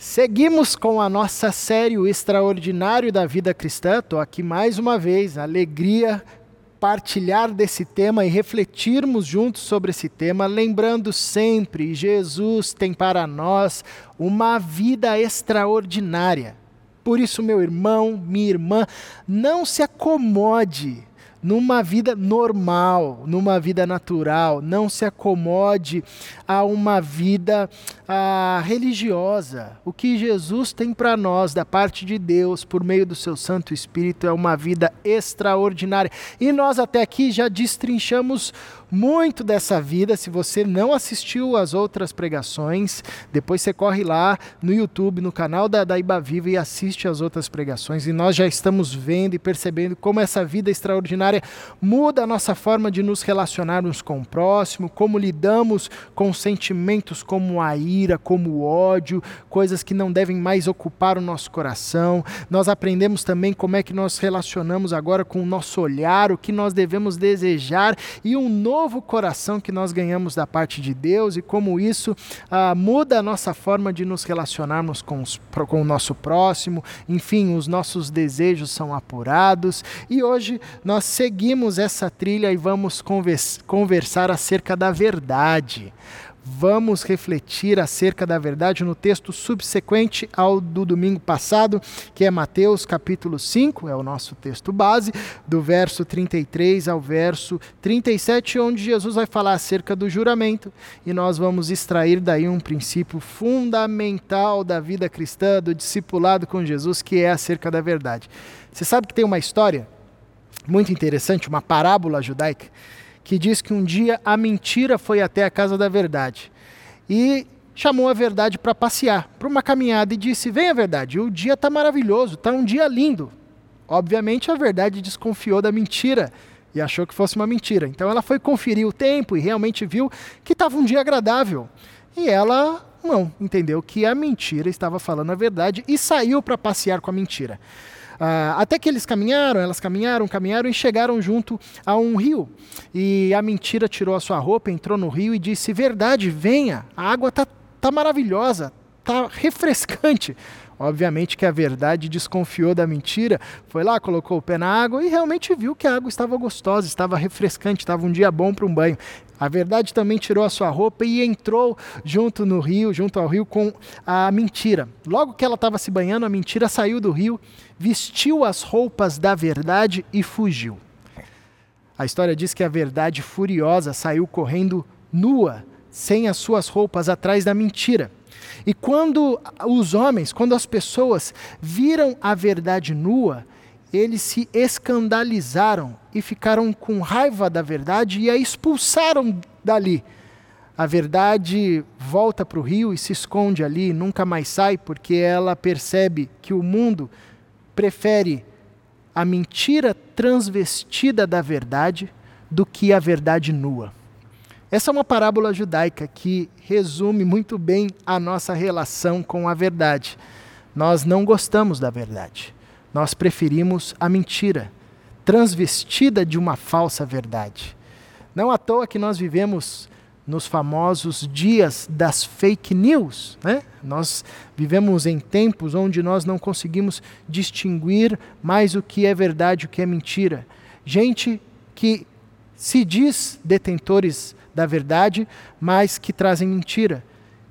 Seguimos com a nossa série O Extraordinário da Vida Cristã. Estou aqui mais uma vez, alegria partilhar desse tema e refletirmos juntos sobre esse tema, lembrando sempre, Jesus tem para nós uma vida extraordinária. Por isso, meu irmão, minha irmã, não se acomode numa vida normal, numa vida natural, não se acomode a uma vida ah, religiosa. O que Jesus tem para nós, da parte de Deus, por meio do seu Santo Espírito, é uma vida extraordinária. E nós até aqui já destrinchamos muito dessa vida. Se você não assistiu às outras pregações, depois você corre lá no YouTube, no canal da, da Iba Viva e assiste às outras pregações. E nós já estamos vendo e percebendo como essa vida extraordinária muda a nossa forma de nos relacionarmos com o próximo, como lidamos com sentimentos como a ira, como o ódio, coisas que não devem mais ocupar o nosso coração. Nós aprendemos também como é que nós relacionamos agora com o nosso olhar, o que nós devemos desejar e um novo novo coração que nós ganhamos da parte de Deus e como isso ah, muda a nossa forma de nos relacionarmos com, os, com o nosso próximo, enfim, os nossos desejos são apurados. E hoje nós seguimos essa trilha e vamos conversar acerca da verdade vamos refletir acerca da verdade no texto subsequente ao do domingo passado, que é Mateus capítulo 5, é o nosso texto base, do verso 33 ao verso 37, onde Jesus vai falar acerca do juramento, e nós vamos extrair daí um princípio fundamental da vida cristã, do discipulado com Jesus, que é acerca da verdade. Você sabe que tem uma história muito interessante, uma parábola judaica, que diz que um dia a mentira foi até a casa da verdade e chamou a verdade para passear, para uma caminhada e disse: Vem a verdade, o dia está maravilhoso, está um dia lindo. Obviamente a verdade desconfiou da mentira e achou que fosse uma mentira. Então ela foi conferir o tempo e realmente viu que estava um dia agradável. E ela não entendeu que a mentira estava falando a verdade e saiu para passear com a mentira. Ah, até que eles caminharam, elas caminharam, caminharam e chegaram junto a um rio. E a mentira tirou a sua roupa, entrou no rio e disse: Verdade, venha, a água está tá maravilhosa, está refrescante. Obviamente que a verdade desconfiou da mentira, foi lá, colocou o pé na água e realmente viu que a água estava gostosa, estava refrescante, estava um dia bom para um banho. A verdade também tirou a sua roupa e entrou junto no rio, junto ao rio, com a mentira. Logo que ela estava se banhando, a mentira saiu do rio, vestiu as roupas da verdade e fugiu. A história diz que a verdade furiosa saiu correndo nua, sem as suas roupas, atrás da mentira. E quando os homens, quando as pessoas viram a verdade nua, eles se escandalizaram e ficaram com raiva da verdade e a expulsaram dali. A verdade volta para o rio e se esconde ali, nunca mais sai, porque ela percebe que o mundo prefere a mentira transvestida da verdade do que a verdade nua. Essa é uma parábola judaica que resume muito bem a nossa relação com a verdade. Nós não gostamos da verdade. Nós preferimos a mentira, transvestida de uma falsa verdade. Não à toa que nós vivemos nos famosos dias das fake news. Né? Nós vivemos em tempos onde nós não conseguimos distinguir mais o que é verdade e o que é mentira. Gente que se diz detentores da verdade, mas que trazem mentira.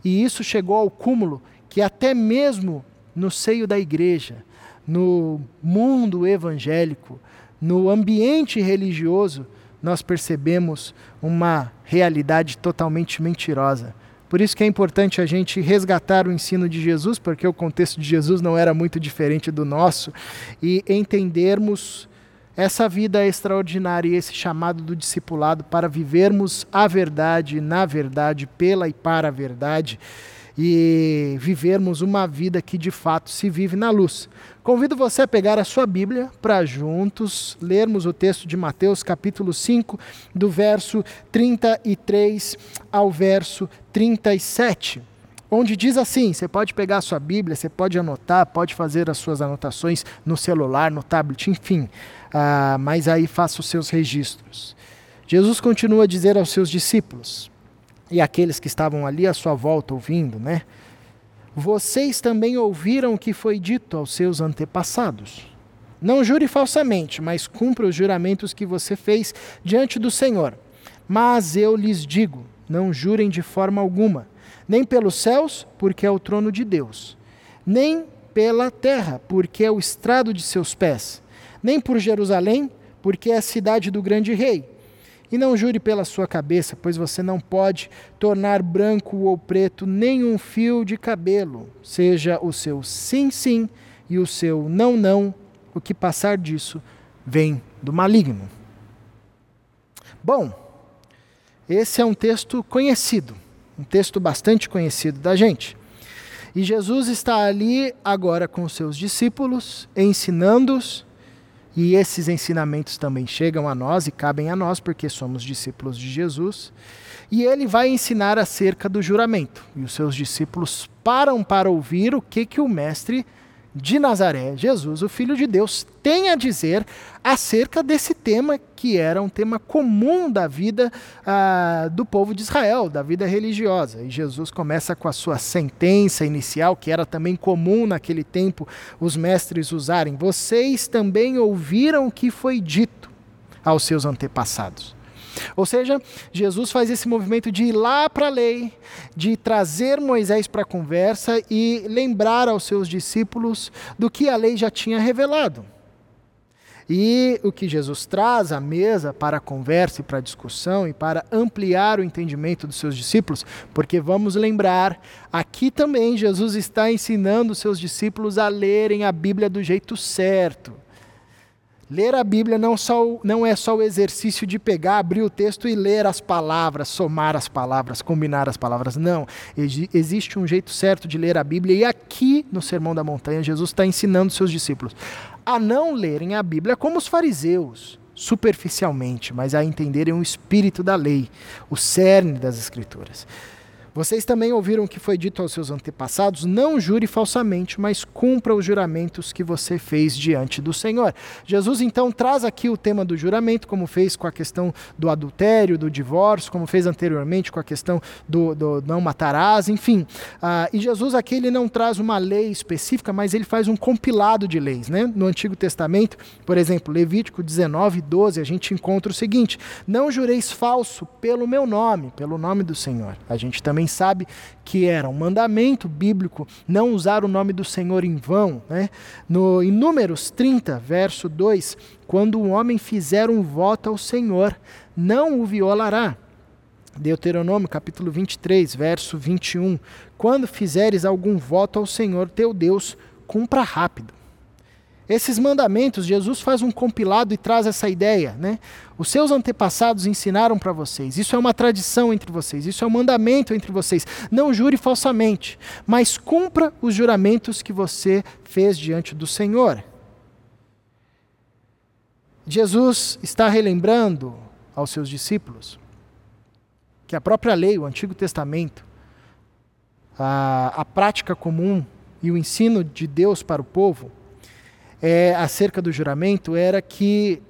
E isso chegou ao cúmulo que até mesmo no seio da igreja, no mundo evangélico, no ambiente religioso, nós percebemos uma realidade totalmente mentirosa. Por isso que é importante a gente resgatar o ensino de Jesus, porque o contexto de Jesus não era muito diferente do nosso, e entendermos essa vida extraordinária e esse chamado do discipulado para vivermos a verdade, na verdade, pela e para a verdade e vivermos uma vida que de fato se vive na luz. Convido você a pegar a sua Bíblia para juntos lermos o texto de Mateus, capítulo 5, do verso 33 ao verso 37 onde diz assim: você pode pegar a sua Bíblia, você pode anotar, pode fazer as suas anotações no celular, no tablet, enfim, ah, mas aí faça os seus registros. Jesus continua a dizer aos seus discípulos e aqueles que estavam ali à sua volta ouvindo, né? vocês também ouviram o que foi dito aos seus antepassados. Não jure falsamente, mas cumpra os juramentos que você fez diante do Senhor. Mas eu lhes digo: não jurem de forma alguma, nem pelos céus, porque é o trono de Deus, nem pela terra, porque é o estrado de seus pés, nem por Jerusalém, porque é a cidade do grande rei. E não jure pela sua cabeça, pois você não pode tornar branco ou preto nenhum fio de cabelo, seja o seu sim, sim e o seu não, não, o que passar disso vem do maligno. Bom, esse é um texto conhecido, um texto bastante conhecido da gente. E Jesus está ali agora com seus discípulos, ensinando-os e esses ensinamentos também chegam a nós e cabem a nós, porque somos discípulos de Jesus. E ele vai ensinar acerca do juramento. E os seus discípulos param para ouvir o que, que o mestre de Nazaré, Jesus, o Filho de Deus, tem a dizer acerca desse tema que era um tema comum da vida ah, do povo de Israel, da vida religiosa. E Jesus começa com a sua sentença inicial, que era também comum naquele tempo os mestres usarem: Vocês também ouviram o que foi dito aos seus antepassados. Ou seja, Jesus faz esse movimento de ir lá para a lei, de trazer Moisés para a conversa e lembrar aos seus discípulos do que a lei já tinha revelado. E o que Jesus traz à mesa para a conversa e para a discussão e para ampliar o entendimento dos seus discípulos, porque vamos lembrar, aqui também Jesus está ensinando os seus discípulos a lerem a Bíblia do jeito certo. Ler a Bíblia não, só, não é só o exercício de pegar, abrir o texto e ler as palavras, somar as palavras, combinar as palavras. Não. Existe um jeito certo de ler a Bíblia. E aqui no Sermão da Montanha, Jesus está ensinando seus discípulos a não lerem a Bíblia como os fariseus, superficialmente, mas a entenderem o espírito da lei, o cerne das Escrituras. Vocês também ouviram o que foi dito aos seus antepassados: não jure falsamente, mas cumpra os juramentos que você fez diante do Senhor. Jesus então traz aqui o tema do juramento, como fez com a questão do adultério, do divórcio, como fez anteriormente com a questão do, do não matarás, enfim. Ah, e Jesus aqui ele não traz uma lei específica, mas ele faz um compilado de leis. Né? No Antigo Testamento, por exemplo, Levítico 19, 12, a gente encontra o seguinte: Não jureis falso pelo meu nome, pelo nome do Senhor. A gente também sabe que era um mandamento bíblico não usar o nome do Senhor em vão. Né? No, em Números 30, verso 2, quando um homem fizer um voto ao Senhor, não o violará. Deuteronômio capítulo 23, verso 21. Quando fizeres algum voto ao Senhor teu Deus, cumpra rápido. Esses mandamentos, Jesus faz um compilado e traz essa ideia, né? Os seus antepassados ensinaram para vocês. Isso é uma tradição entre vocês, isso é um mandamento entre vocês. Não jure falsamente, mas cumpra os juramentos que você fez diante do Senhor. Jesus está relembrando aos seus discípulos que a própria lei, o Antigo Testamento, a, a prática comum e o ensino de Deus para o povo é, acerca do juramento era que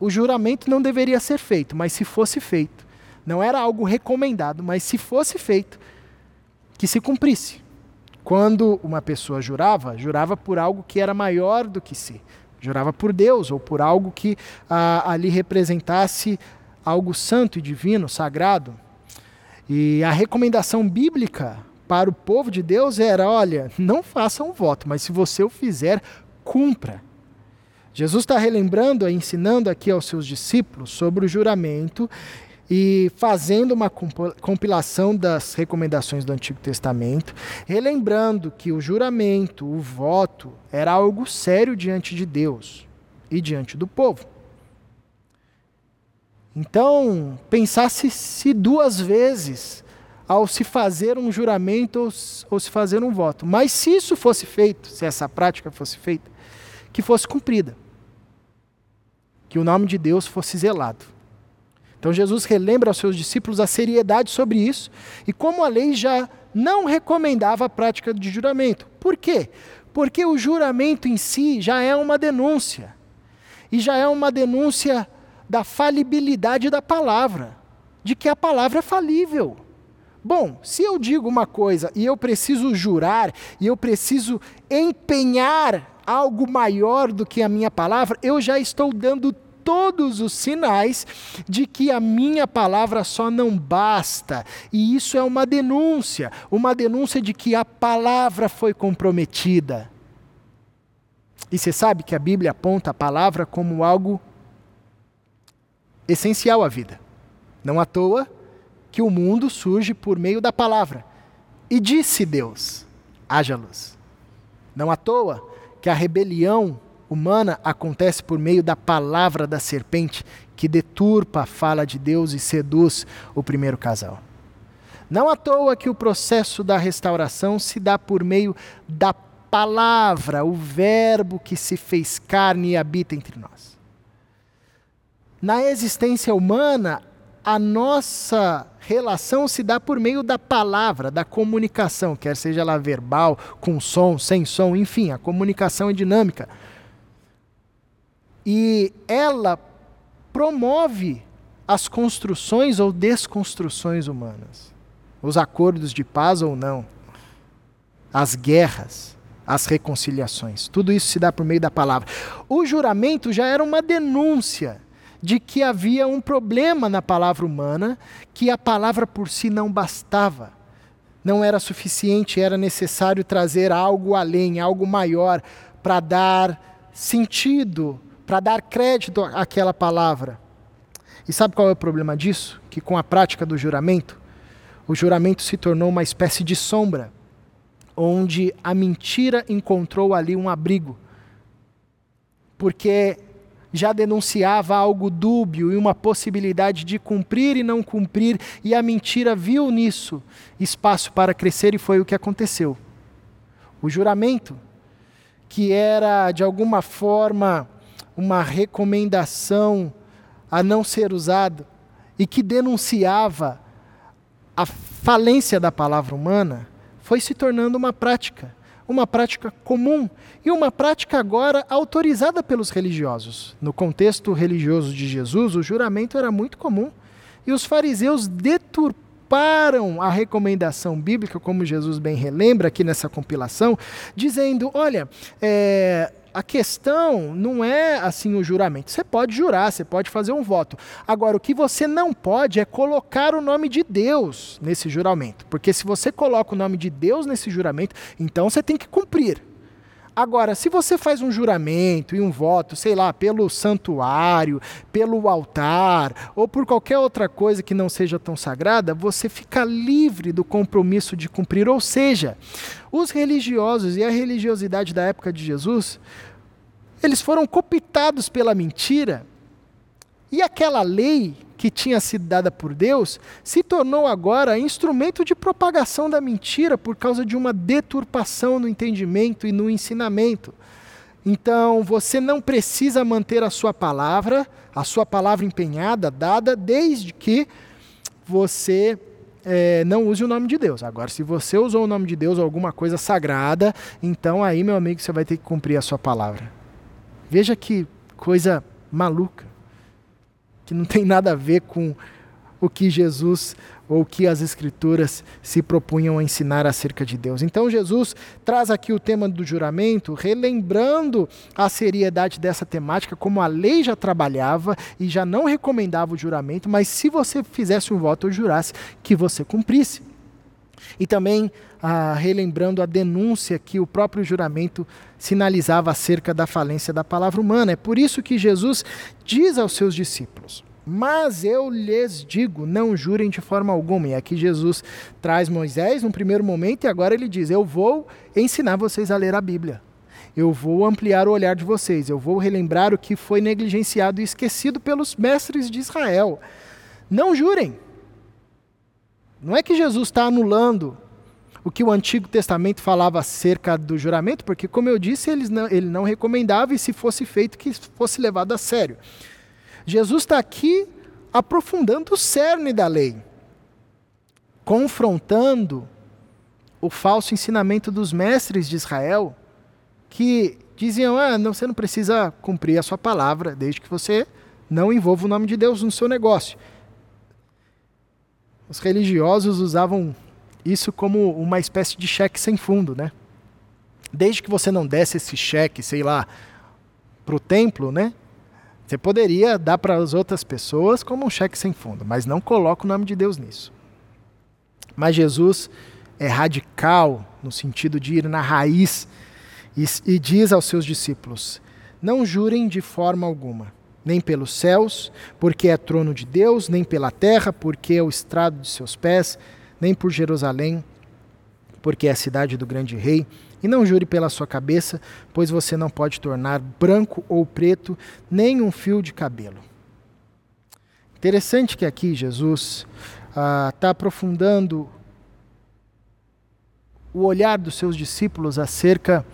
o juramento não deveria ser feito, mas se fosse feito, não era algo recomendado, mas se fosse feito, que se cumprisse. Quando uma pessoa jurava, jurava por algo que era maior do que si. Jurava por Deus ou por algo que ah, ali representasse algo santo e divino, sagrado. E a recomendação bíblica para o povo de Deus era: olha, não faça um voto, mas se você o fizer, cumpra. Jesus está relembrando, ensinando aqui aos seus discípulos sobre o juramento e fazendo uma compilação das recomendações do Antigo Testamento, relembrando que o juramento, o voto, era algo sério diante de Deus e diante do povo. Então, pensasse se duas vezes ao se fazer um juramento ou se fazer um voto. Mas se isso fosse feito, se essa prática fosse feita, que fosse cumprida. Que o nome de Deus fosse zelado. Então Jesus relembra aos seus discípulos a seriedade sobre isso e como a lei já não recomendava a prática de juramento. Por quê? Porque o juramento em si já é uma denúncia. E já é uma denúncia da falibilidade da palavra, de que a palavra é falível. Bom, se eu digo uma coisa e eu preciso jurar e eu preciso empenhar algo maior do que a minha palavra, eu já estou dando todos os sinais de que a minha palavra só não basta. E isso é uma denúncia, uma denúncia de que a palavra foi comprometida. E você sabe que a Bíblia aponta a palavra como algo essencial à vida. Não à toa que o mundo surge por meio da palavra. E disse Deus: haja luz. Não à toa que a rebelião humana acontece por meio da palavra da serpente que deturpa a fala de Deus e seduz o primeiro casal. Não à toa que o processo da restauração se dá por meio da palavra, o Verbo que se fez carne e habita entre nós. Na existência humana, a nossa relação se dá por meio da palavra, da comunicação, quer seja ela verbal, com som, sem som, enfim, a comunicação é dinâmica. E ela promove as construções ou desconstruções humanas, os acordos de paz ou não, as guerras, as reconciliações. Tudo isso se dá por meio da palavra. O juramento já era uma denúncia de que havia um problema na palavra humana, que a palavra por si não bastava. Não era suficiente, era necessário trazer algo além, algo maior, para dar sentido, para dar crédito àquela palavra. E sabe qual é o problema disso? Que com a prática do juramento, o juramento se tornou uma espécie de sombra, onde a mentira encontrou ali um abrigo. Porque já denunciava algo dúbio e uma possibilidade de cumprir e não cumprir, e a mentira viu nisso espaço para crescer e foi o que aconteceu. O juramento, que era de alguma forma uma recomendação a não ser usado e que denunciava a falência da palavra humana, foi se tornando uma prática uma prática comum e uma prática agora autorizada pelos religiosos. No contexto religioso de Jesus, o juramento era muito comum e os fariseus deturparam a recomendação bíblica, como Jesus bem relembra aqui nessa compilação, dizendo: olha, é, a questão não é assim o juramento. Você pode jurar, você pode fazer um voto. Agora, o que você não pode é colocar o nome de Deus nesse juramento. Porque se você coloca o nome de Deus nesse juramento, então você tem que cumprir. Agora, se você faz um juramento e um voto, sei lá, pelo santuário, pelo altar ou por qualquer outra coisa que não seja tão sagrada, você fica livre do compromisso de cumprir. Ou seja, os religiosos e a religiosidade da época de Jesus, eles foram copitados pela mentira. E aquela lei que tinha sido dada por Deus, se tornou agora instrumento de propagação da mentira por causa de uma deturpação no entendimento e no ensinamento. Então, você não precisa manter a sua palavra, a sua palavra empenhada, dada, desde que você é, não use o nome de Deus. Agora, se você usou o nome de Deus alguma coisa sagrada, então aí, meu amigo, você vai ter que cumprir a sua palavra. Veja que coisa maluca que não tem nada a ver com o que Jesus ou o que as Escrituras se propunham a ensinar acerca de Deus. Então, Jesus traz aqui o tema do juramento, relembrando a seriedade dessa temática, como a lei já trabalhava e já não recomendava o juramento, mas se você fizesse um voto ou jurasse, que você cumprisse. E também ah, relembrando a denúncia que o próprio juramento sinalizava acerca da falência da palavra humana. É por isso que Jesus diz aos seus discípulos: Mas eu lhes digo, não jurem de forma alguma. E aqui Jesus traz Moisés num primeiro momento e agora ele diz: Eu vou ensinar vocês a ler a Bíblia. Eu vou ampliar o olhar de vocês. Eu vou relembrar o que foi negligenciado e esquecido pelos mestres de Israel. Não jurem. Não é que Jesus está anulando o que o Antigo Testamento falava acerca do juramento, porque, como eu disse, ele não, ele não recomendava e, se fosse feito, que fosse levado a sério. Jesus está aqui aprofundando o cerne da lei, confrontando o falso ensinamento dos mestres de Israel, que diziam: ah, não, você não precisa cumprir a sua palavra, desde que você não envolva o nome de Deus no seu negócio. Os religiosos usavam isso como uma espécie de cheque sem fundo, né? Desde que você não desse esse cheque, sei lá, para o templo, né? Você poderia dar para as outras pessoas como um cheque sem fundo, mas não coloca o nome de Deus nisso. Mas Jesus é radical no sentido de ir na raiz e, e diz aos seus discípulos: Não jurem de forma alguma, nem pelos céus, porque é trono de Deus, nem pela terra, porque é o estrado de seus pés, nem por Jerusalém, porque é a cidade do grande rei e não jure pela sua cabeça, pois você não pode tornar branco ou preto nem um fio de cabelo. Interessante que aqui Jesus está ah, aprofundando o olhar dos seus discípulos acerca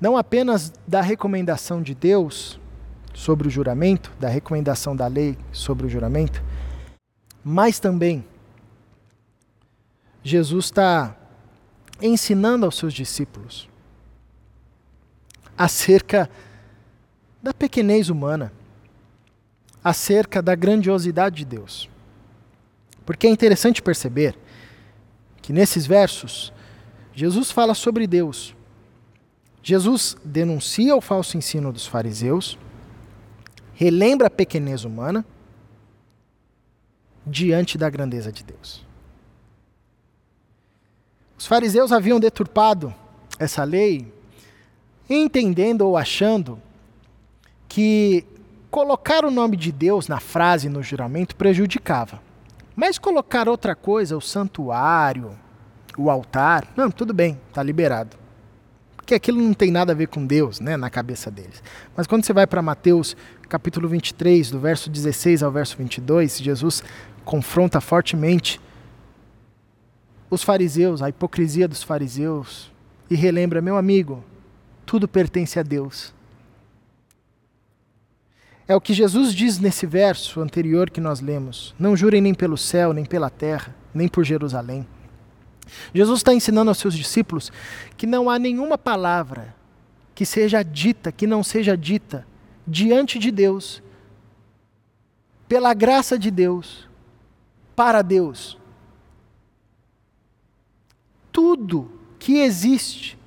não apenas da recomendação de Deus sobre o juramento, da recomendação da lei sobre o juramento, mas também Jesus está ensinando aos seus discípulos acerca da pequenez humana, acerca da grandiosidade de Deus. Porque é interessante perceber que nesses versos, Jesus fala sobre Deus. Jesus denuncia o falso ensino dos fariseus, relembra a pequenez humana diante da grandeza de Deus. Os fariseus haviam deturpado essa lei, entendendo ou achando que colocar o nome de Deus na frase no juramento prejudicava. Mas colocar outra coisa, o santuário, o altar, não, tudo bem, está liberado. Porque aquilo não tem nada a ver com Deus, né, na cabeça deles. Mas quando você vai para Mateus, capítulo 23, do verso 16 ao verso 22, Jesus confronta fortemente os fariseus, a hipocrisia dos fariseus, e relembra, meu amigo, tudo pertence a Deus. É o que Jesus diz nesse verso anterior que nós lemos: Não jurem nem pelo céu, nem pela terra, nem por Jerusalém. Jesus está ensinando aos seus discípulos que não há nenhuma palavra que seja dita, que não seja dita diante de Deus, pela graça de Deus, para Deus, tudo que existe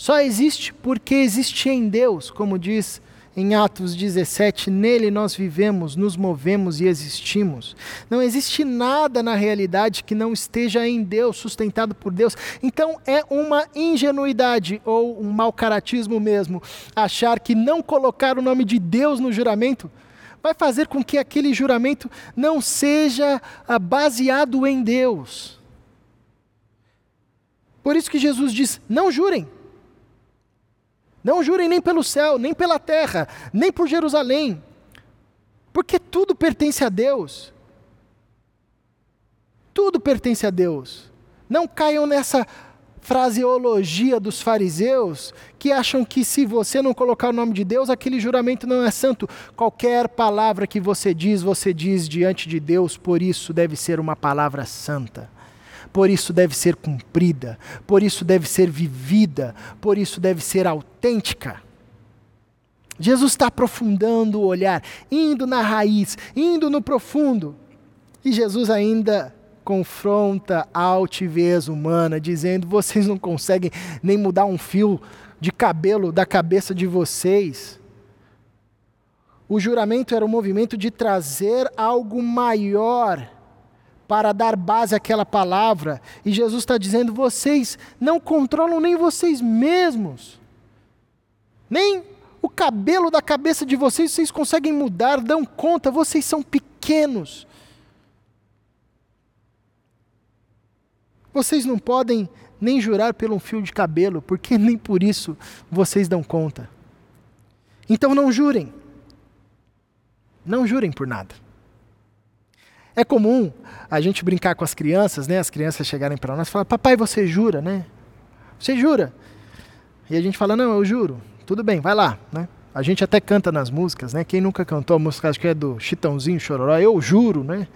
só existe porque existe em Deus, como diz em Atos 17, nele nós vivemos, nos movemos e existimos. Não existe nada na realidade que não esteja em Deus, sustentado por Deus. Então é uma ingenuidade ou um mau caratismo mesmo achar que não colocar o nome de Deus no juramento vai fazer com que aquele juramento não seja ah, baseado em Deus. Por isso que Jesus diz: não jurem. Não jurem nem pelo céu, nem pela terra, nem por Jerusalém, porque tudo pertence a Deus. Tudo pertence a Deus. Não caiam nessa fraseologia dos fariseus que acham que se você não colocar o nome de Deus, aquele juramento não é santo. Qualquer palavra que você diz, você diz diante de Deus, por isso deve ser uma palavra santa por isso deve ser cumprida, por isso deve ser vivida, por isso deve ser autêntica. Jesus está aprofundando o olhar, indo na raiz, indo no profundo. E Jesus ainda confronta a altivez humana, dizendo: vocês não conseguem nem mudar um fio de cabelo da cabeça de vocês. O juramento era um movimento de trazer algo maior para dar base àquela palavra. E Jesus está dizendo: vocês não controlam nem vocês mesmos, nem o cabelo da cabeça de vocês vocês conseguem mudar, dão conta, vocês são pequenos. Vocês não podem nem jurar pelo um fio de cabelo, porque nem por isso vocês dão conta. Então não jurem. Não jurem por nada. É comum a gente brincar com as crianças, né? As crianças chegarem para nós e falar: "Papai, você jura, né? Você jura?" E a gente fala: "Não, eu juro." Tudo bem, vai lá, né? A gente até canta nas músicas, né? Quem nunca cantou a música, acho que é do Chitãozinho Chororó, eu juro, né?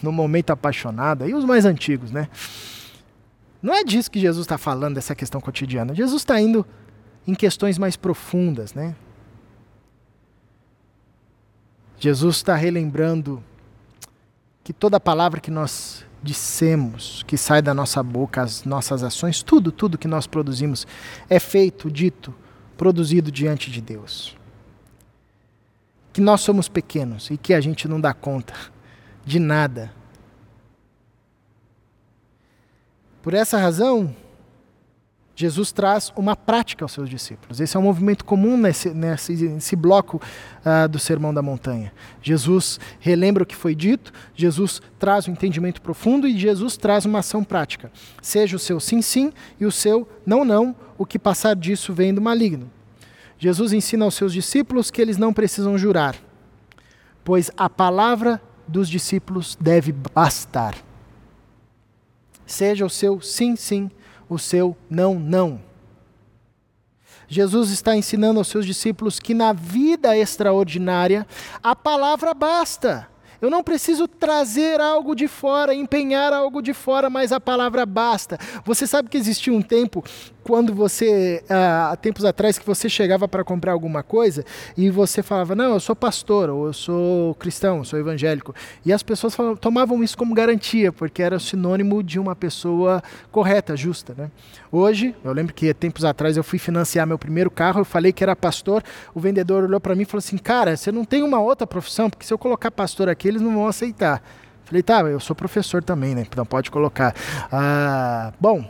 No momento apaixonado, e os mais antigos, né? Não é disso que Jesus está falando, dessa questão cotidiana. Jesus está indo em questões mais profundas, né? Jesus está relembrando que toda palavra que nós dissemos, que sai da nossa boca, as nossas ações, tudo, tudo que nós produzimos é feito, dito, produzido diante de Deus. Que nós somos pequenos e que a gente não dá conta de nada. Por essa razão, Jesus traz uma prática aos seus discípulos. Esse é um movimento comum nesse, nesse, nesse bloco uh, do Sermão da Montanha. Jesus relembra o que foi dito, Jesus traz um entendimento profundo e Jesus traz uma ação prática. Seja o seu sim, sim e o seu não, não, o que passar disso vem do maligno. Jesus ensina aos seus discípulos que eles não precisam jurar, pois a palavra dos discípulos deve bastar. Seja o seu sim, sim o seu não, não. Jesus está ensinando aos seus discípulos que na vida extraordinária a palavra basta. Eu não preciso trazer algo de fora, empenhar algo de fora, mas a palavra basta. Você sabe que existia um tempo quando você, há tempos atrás, que você chegava para comprar alguma coisa e você falava, não, eu sou pastor, ou eu sou cristão, eu sou evangélico. E as pessoas falavam, tomavam isso como garantia, porque era sinônimo de uma pessoa correta, justa. Né? Hoje, eu lembro que tempos atrás eu fui financiar meu primeiro carro, eu falei que era pastor, o vendedor olhou para mim e falou assim, cara, você não tem uma outra profissão, porque se eu colocar pastor aqui, eles não vão aceitar. Falei, tá, eu sou professor também, né? Então pode colocar. Ah, bom,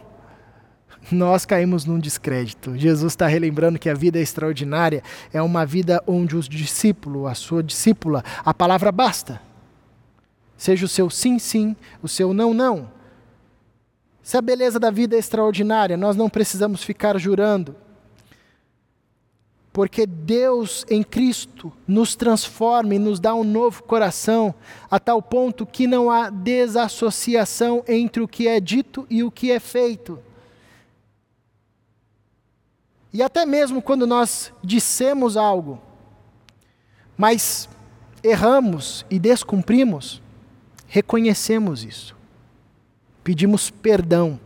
nós caímos num descrédito. Jesus está relembrando que a vida extraordinária é uma vida onde o discípulo, a sua discípula, a palavra basta. Seja o seu sim, sim, o seu não, não. Se a beleza da vida é extraordinária, nós não precisamos ficar jurando. Porque Deus em Cristo nos transforma e nos dá um novo coração, a tal ponto que não há desassociação entre o que é dito e o que é feito. E até mesmo quando nós dissemos algo, mas erramos e descumprimos, reconhecemos isso. Pedimos perdão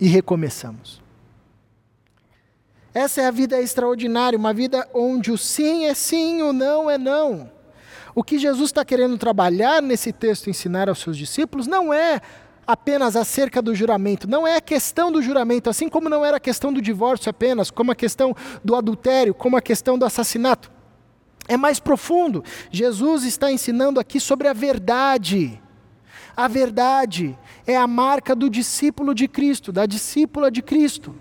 e recomeçamos. Essa é a vida extraordinária, uma vida onde o sim é sim, o não é não. O que Jesus está querendo trabalhar nesse texto, ensinar aos seus discípulos, não é apenas acerca do juramento, não é a questão do juramento, assim como não era a questão do divórcio apenas, como a questão do adultério, como a questão do assassinato. É mais profundo. Jesus está ensinando aqui sobre a verdade. A verdade é a marca do discípulo de Cristo, da discípula de Cristo.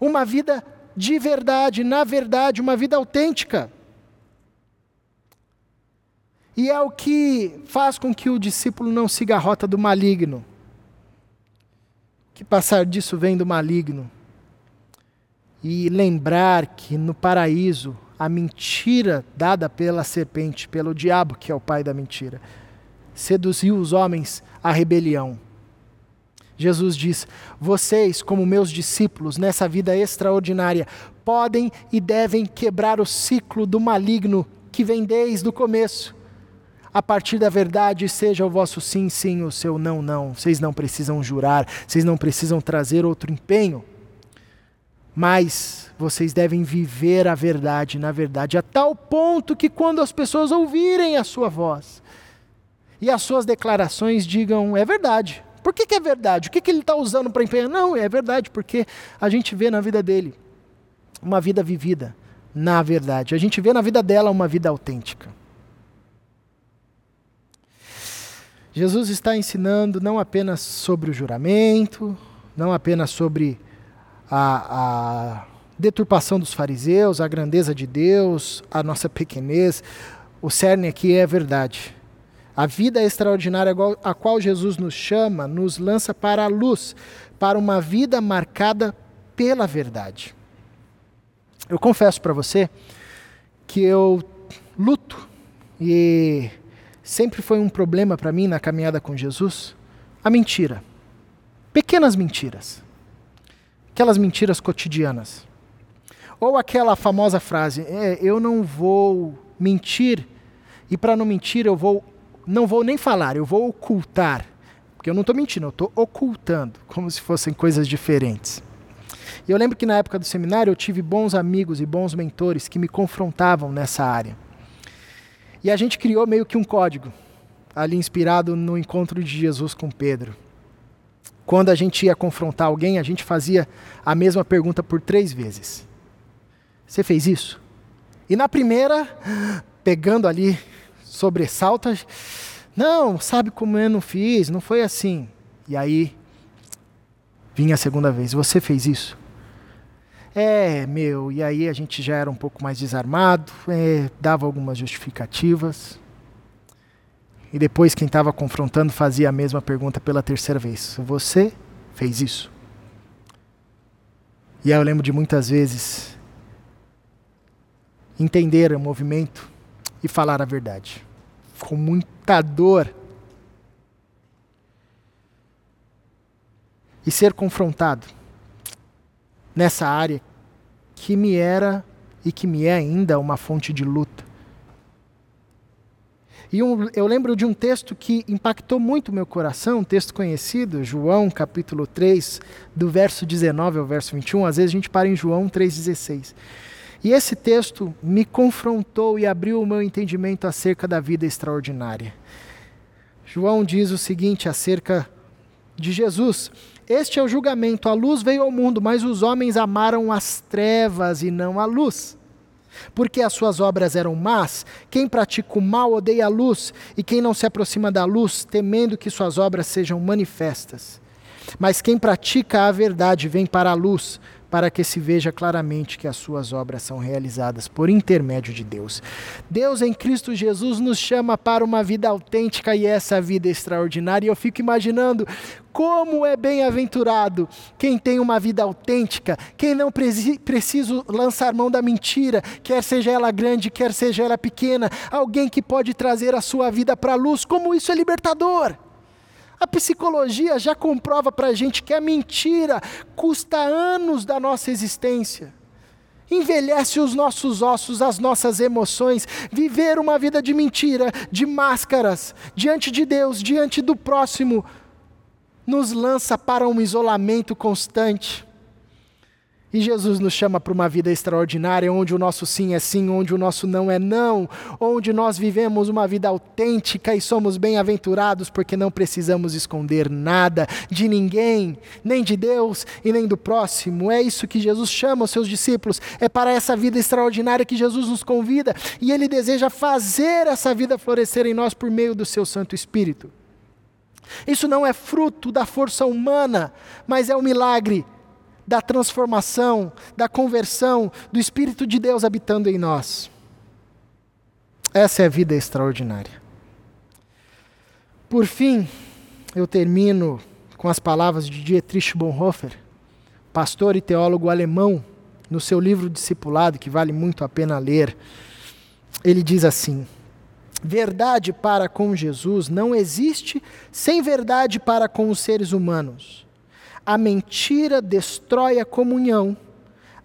Uma vida de verdade, na verdade, uma vida autêntica. E é o que faz com que o discípulo não siga a rota do maligno. Que passar disso vem do maligno. E lembrar que no paraíso a mentira dada pela serpente, pelo diabo, que é o pai da mentira, seduziu os homens à rebelião. Jesus diz: Vocês, como meus discípulos, nessa vida extraordinária, podem e devem quebrar o ciclo do maligno que vem desde o começo a partir da verdade seja o vosso sim, sim, o seu não, não. Vocês não precisam jurar, vocês não precisam trazer outro empenho. Mas vocês devem viver a verdade na verdade, a tal ponto que quando as pessoas ouvirem a sua voz e as suas declarações digam: é verdade. Por que, que é verdade? O que, que ele está usando para empenhar? Não, é verdade, porque a gente vê na vida dele uma vida vivida na verdade. A gente vê na vida dela uma vida autêntica. Jesus está ensinando não apenas sobre o juramento, não apenas sobre a, a deturpação dos fariseus, a grandeza de Deus, a nossa pequenez. O cerne aqui é a verdade. A vida extraordinária a qual Jesus nos chama nos lança para a luz, para uma vida marcada pela verdade. Eu confesso para você que eu luto e sempre foi um problema para mim na caminhada com Jesus? A mentira. Pequenas mentiras. Aquelas mentiras cotidianas. Ou aquela famosa frase: é, eu não vou mentir e para não mentir eu vou não vou nem falar, eu vou ocultar. Porque eu não estou mentindo, eu estou ocultando, como se fossem coisas diferentes. E eu lembro que na época do seminário eu tive bons amigos e bons mentores que me confrontavam nessa área. E a gente criou meio que um código. ali inspirado no encontro de Jesus com Pedro. Quando a gente ia confrontar alguém, a gente fazia a mesma pergunta por três vezes. Você fez isso? E na primeira, pegando ali, sobressalta, não, sabe como eu não fiz, não foi assim. E aí, vinha a segunda vez, você fez isso? É, meu, e aí a gente já era um pouco mais desarmado, é, dava algumas justificativas. E depois quem estava confrontando fazia a mesma pergunta pela terceira vez: Você fez isso? E aí eu lembro de muitas vezes entender o movimento e falar a verdade, com muita dor. E ser confrontado nessa área que me era e que me é ainda uma fonte de luta. E um, eu lembro de um texto que impactou muito meu coração, um texto conhecido, João capítulo 3, do verso 19 ao verso 21. Às vezes a gente para em João 3,16. E esse texto me confrontou e abriu o meu entendimento acerca da vida extraordinária. João diz o seguinte acerca de Jesus: Este é o julgamento, a luz veio ao mundo, mas os homens amaram as trevas e não a luz porque as suas obras eram más, quem pratica o mal odeia a luz, e quem não se aproxima da luz, temendo que suas obras sejam manifestas. Mas quem pratica a verdade vem para a luz, para que se veja claramente que as suas obras são realizadas por intermédio de Deus. Deus em Cristo Jesus nos chama para uma vida autêntica e essa vida extraordinária. E eu fico imaginando como é bem-aventurado quem tem uma vida autêntica, quem não precisa lançar mão da mentira, quer seja ela grande, quer seja ela pequena, alguém que pode trazer a sua vida para a luz, como isso é libertador. A psicologia já comprova para a gente que a mentira custa anos da nossa existência. Envelhece os nossos ossos, as nossas emoções. Viver uma vida de mentira, de máscaras, diante de Deus, diante do próximo, nos lança para um isolamento constante. E Jesus nos chama para uma vida extraordinária, onde o nosso sim é sim, onde o nosso não é não, onde nós vivemos uma vida autêntica e somos bem-aventurados porque não precisamos esconder nada de ninguém, nem de Deus e nem do próximo. É isso que Jesus chama os seus discípulos, é para essa vida extraordinária que Jesus nos convida e ele deseja fazer essa vida florescer em nós por meio do seu Santo Espírito. Isso não é fruto da força humana, mas é o um milagre da transformação, da conversão, do Espírito de Deus habitando em nós. Essa é a vida extraordinária. Por fim, eu termino com as palavras de Dietrich Bonhoeffer, pastor e teólogo alemão, no seu livro Discipulado, que vale muito a pena ler. Ele diz assim: Verdade para com Jesus não existe sem verdade para com os seres humanos. A mentira destrói a comunhão,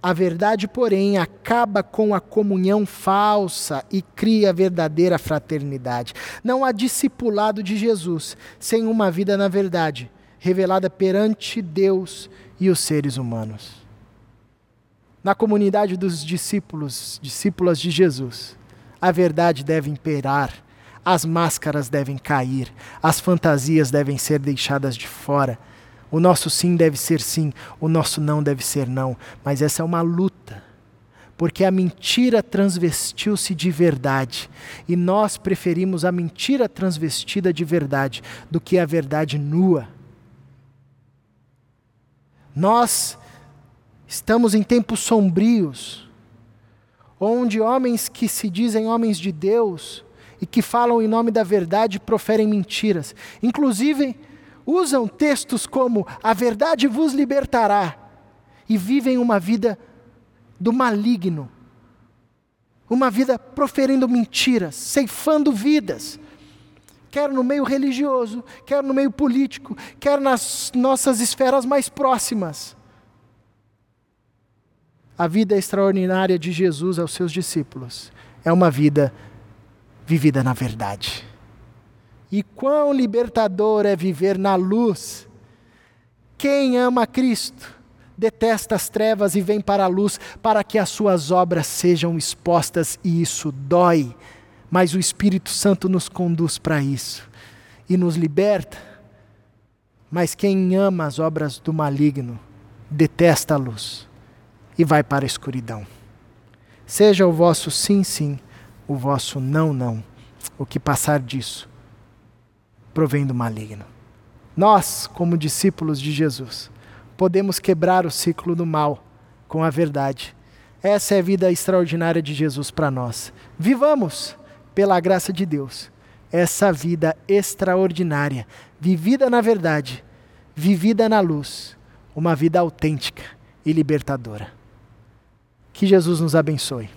a verdade, porém, acaba com a comunhão falsa e cria a verdadeira fraternidade. Não há discipulado de Jesus sem uma vida na verdade, revelada perante Deus e os seres humanos. Na comunidade dos discípulos, discípulas de Jesus, a verdade deve imperar, as máscaras devem cair, as fantasias devem ser deixadas de fora o nosso sim deve ser sim, o nosso não deve ser não. Mas essa é uma luta, porque a mentira transvestiu-se de verdade e nós preferimos a mentira transvestida de verdade do que a verdade nua. Nós estamos em tempos sombrios, onde homens que se dizem homens de Deus e que falam em nome da verdade proferem mentiras. Inclusive, usam textos como a verdade vos libertará e vivem uma vida do maligno, uma vida proferindo mentiras, ceifando vidas, quer no meio religioso, quer no meio político, quer nas nossas esferas mais próximas. A vida extraordinária de Jesus aos seus discípulos é uma vida vivida na verdade. E quão libertador é viver na luz. Quem ama Cristo detesta as trevas e vem para a luz para que as suas obras sejam expostas, e isso dói, mas o Espírito Santo nos conduz para isso. e nos liberta. Mas quem ama as obras do maligno detesta a luz e vai para a escuridão. Seja o vosso sim, sim, o vosso não, não. O que passar disso provém do maligno. Nós, como discípulos de Jesus, podemos quebrar o ciclo do mal com a verdade. Essa é a vida extraordinária de Jesus para nós. Vivamos, pela graça de Deus, essa vida extraordinária, vivida na verdade, vivida na luz, uma vida autêntica e libertadora. Que Jesus nos abençoe.